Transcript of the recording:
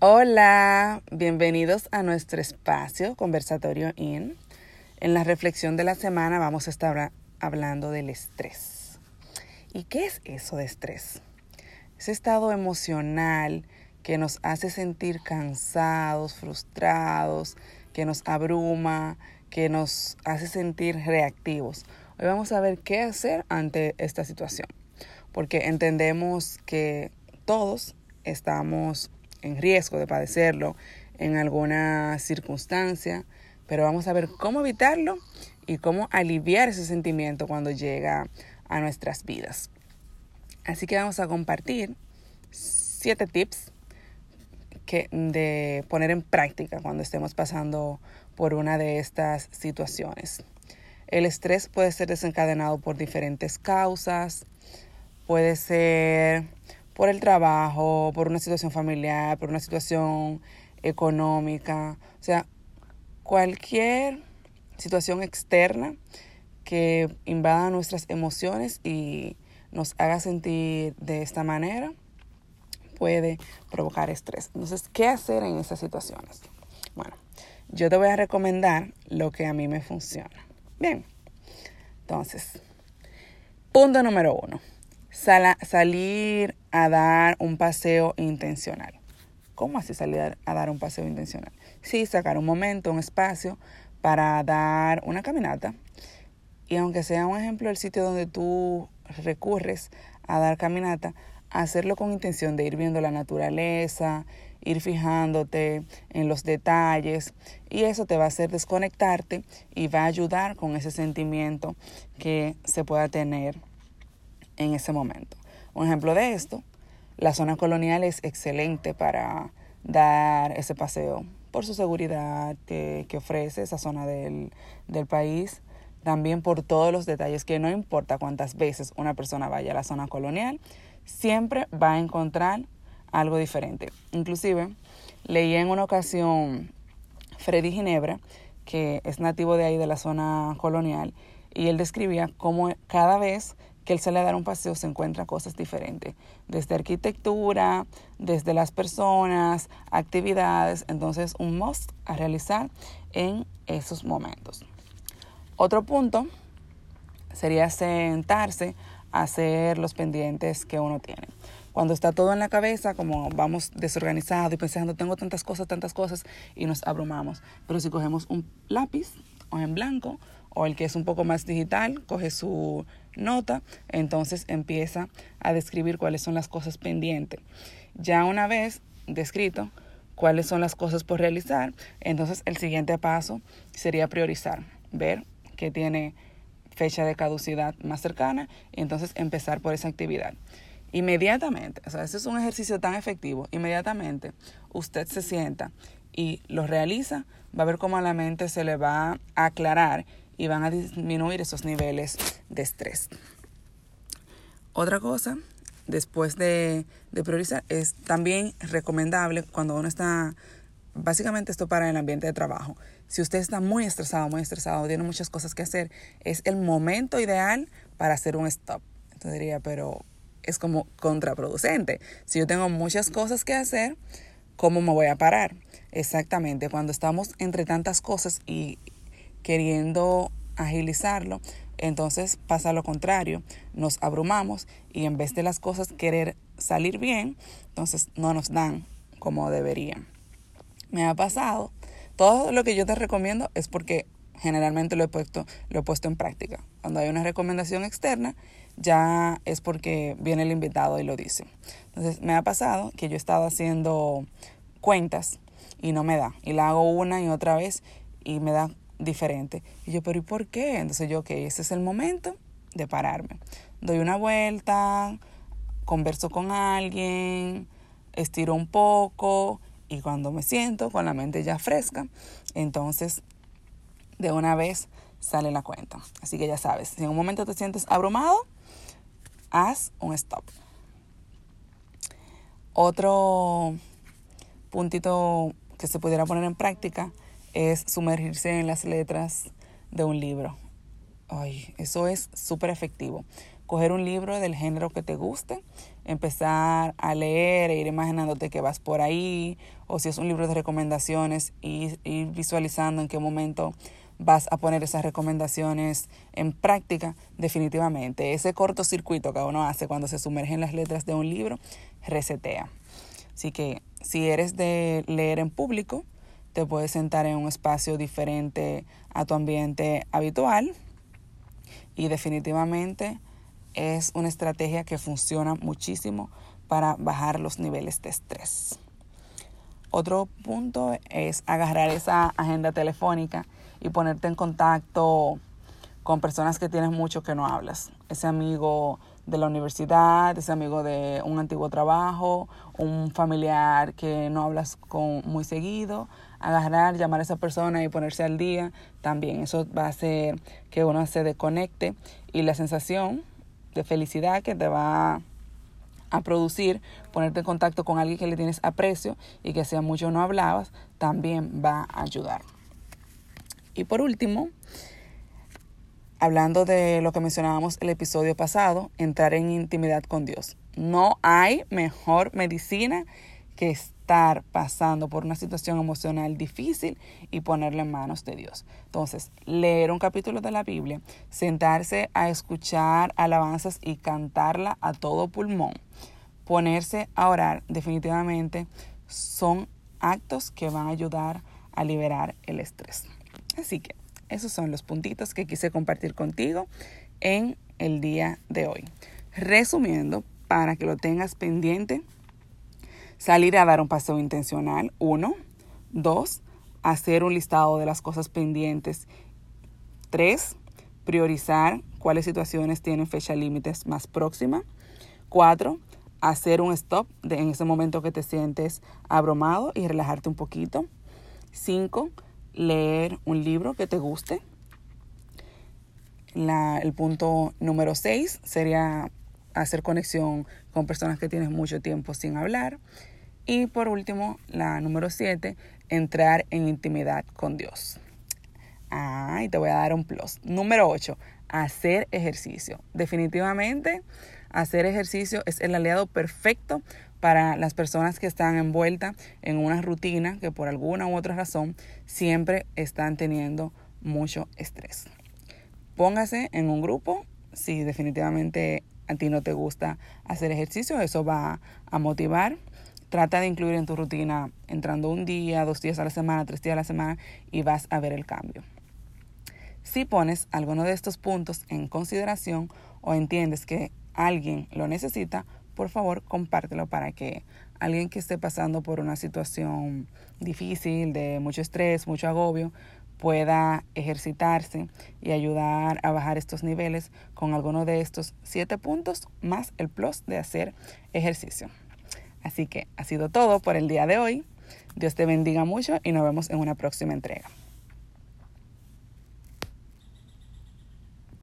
Hola, bienvenidos a nuestro espacio Conversatorio IN. En la reflexión de la semana vamos a estar hablando del estrés. ¿Y qué es eso de estrés? Ese estado emocional que nos hace sentir cansados, frustrados, que nos abruma, que nos hace sentir reactivos. Hoy vamos a ver qué hacer ante esta situación, porque entendemos que todos estamos en riesgo de padecerlo en alguna circunstancia, pero vamos a ver cómo evitarlo y cómo aliviar ese sentimiento cuando llega a nuestras vidas. Así que vamos a compartir siete tips que, de poner en práctica cuando estemos pasando por una de estas situaciones. El estrés puede ser desencadenado por diferentes causas, puede ser por el trabajo, por una situación familiar, por una situación económica, o sea, cualquier situación externa que invada nuestras emociones y nos haga sentir de esta manera puede provocar estrés. Entonces, ¿qué hacer en esas situaciones? Bueno, yo te voy a recomendar lo que a mí me funciona. Bien, entonces, punto número uno salir a dar un paseo intencional. ¿Cómo así salir a dar un paseo intencional? Sí, sacar un momento, un espacio para dar una caminata. Y aunque sea un ejemplo el sitio donde tú recurres a dar caminata, hacerlo con intención de ir viendo la naturaleza, ir fijándote en los detalles y eso te va a hacer desconectarte y va a ayudar con ese sentimiento que se pueda tener en ese momento. Un ejemplo de esto, la zona colonial es excelente para dar ese paseo por su seguridad que, ofrece esa zona del, del país, también por todos los detalles que no importa cuántas veces una persona vaya a la zona colonial, siempre va a encontrar algo diferente. Inclusive, leí en una ocasión Freddy Ginebra, que es nativo de ahí de la zona colonial, y él describía cómo cada vez que él sale a dar un paseo se encuentra cosas diferentes, desde arquitectura, desde las personas, actividades, entonces un must a realizar en esos momentos. Otro punto sería sentarse a hacer los pendientes que uno tiene. Cuando está todo en la cabeza, como vamos desorganizado y pensando, tengo tantas cosas, tantas cosas, y nos abrumamos. Pero si cogemos un lápiz o en blanco, o el que es un poco más digital, coge su nota, entonces empieza a describir cuáles son las cosas pendientes. Ya una vez descrito cuáles son las cosas por realizar, entonces el siguiente paso sería priorizar, ver qué tiene fecha de caducidad más cercana y entonces empezar por esa actividad. Inmediatamente, o sea, ese es un ejercicio tan efectivo, inmediatamente usted se sienta y lo realiza, va a ver cómo a la mente se le va a aclarar y van a disminuir esos niveles de estrés. Otra cosa, después de, priorizar, es también recomendable cuando uno está, básicamente esto para el ambiente de trabajo, si usted está muy estresado, muy estresado, tiene muchas cosas que hacer, es el momento ideal para hacer un stop. Entonces diría, pero es como contraproducente. Si yo tengo muchas cosas que hacer, ¿cómo me voy a parar? Exactamente, cuando estamos entre tantas cosas y queriendo agilizarlo, entonces pasa lo contrario, nos abrumamos y en vez de las cosas querer salir bien, entonces no nos dan como deberían. Me ha pasado, todo lo que yo te recomiendo es porque generalmente lo he puesto, lo he puesto en práctica. Cuando hay una recomendación externa, ya es porque viene el invitado y lo dice. Entonces, me ha pasado que yo he estado haciendo cuentas y no me da. Y la hago una y otra vez y me da diferente. Y yo, pero ¿y por qué? Entonces yo, ok, ese es el momento de pararme. Doy una vuelta, converso con alguien, estiro un poco y cuando me siento con la mente ya fresca, entonces de una vez sale la cuenta. Así que ya sabes, si en un momento te sientes abrumado, haz un stop. Otro puntito que se pudiera poner en práctica es sumergirse en las letras de un libro. Ay, eso es súper efectivo coger un libro del género que te guste, empezar a leer e ir imaginándote que vas por ahí, o si es un libro de recomendaciones, ir, ir visualizando en qué momento vas a poner esas recomendaciones en práctica, definitivamente. Ese cortocircuito que uno hace cuando se sumerge en las letras de un libro, resetea. Así que si eres de leer en público, te puedes sentar en un espacio diferente a tu ambiente habitual y definitivamente es una estrategia que funciona muchísimo para bajar los niveles de estrés. Otro punto es agarrar esa agenda telefónica y ponerte en contacto con personas que tienes mucho que no hablas. Ese amigo de la universidad, ese amigo de un antiguo trabajo, un familiar que no hablas con muy seguido, agarrar, llamar a esa persona y ponerse al día, también eso va a hacer que uno se desconecte y la sensación de felicidad que te va a producir ponerte en contacto con alguien que le tienes aprecio y que sea mucho no hablabas, también va a ayudar. Y por último, hablando de lo que mencionábamos el episodio pasado, entrar en intimidad con Dios. No hay mejor medicina que estar pasando por una situación emocional difícil y ponerle en manos de Dios. Entonces, leer un capítulo de la Biblia, sentarse a escuchar alabanzas y cantarla a todo pulmón, ponerse a orar, definitivamente son actos que van a ayudar a liberar el estrés. Así que esos son los puntitos que quise compartir contigo en el día de hoy. Resumiendo, para que lo tengas pendiente, salir a dar un paseo intencional, uno. Dos, hacer un listado de las cosas pendientes. Tres, priorizar cuáles situaciones tienen fecha límites más próxima. Cuatro, hacer un stop en ese momento que te sientes abrumado y relajarte un poquito. Cinco, leer un libro que te guste. el punto número 6 sería hacer conexión con personas que tienes mucho tiempo sin hablar. Y por último, la número 7, entrar en intimidad con Dios. Ah, y te voy a dar un plus. Número 8, hacer ejercicio. Definitivamente, hacer ejercicio es el aliado perfecto para las personas que están envueltas en una rutina que por alguna u otra razón siempre están teniendo mucho estrés. Póngase en un grupo si definitivamente a ti no te gusta hacer ejercicio, eso va a motivar. Trata de incluir en tu rutina entrando un día, dos días a la semana, tres días a la semana y vas a ver el cambio. Si pones alguno de estos puntos en consideración o entiendes que alguien lo necesita, por favor compártelo para que alguien que esté pasando por una situación difícil, de mucho estrés, mucho agobio, pueda ejercitarse y ayudar a bajar estos niveles con alguno de estos siete puntos más el plus de hacer ejercicio. Así que ha sido todo por el día de hoy. Dios te bendiga mucho y nos vemos en una próxima entrega.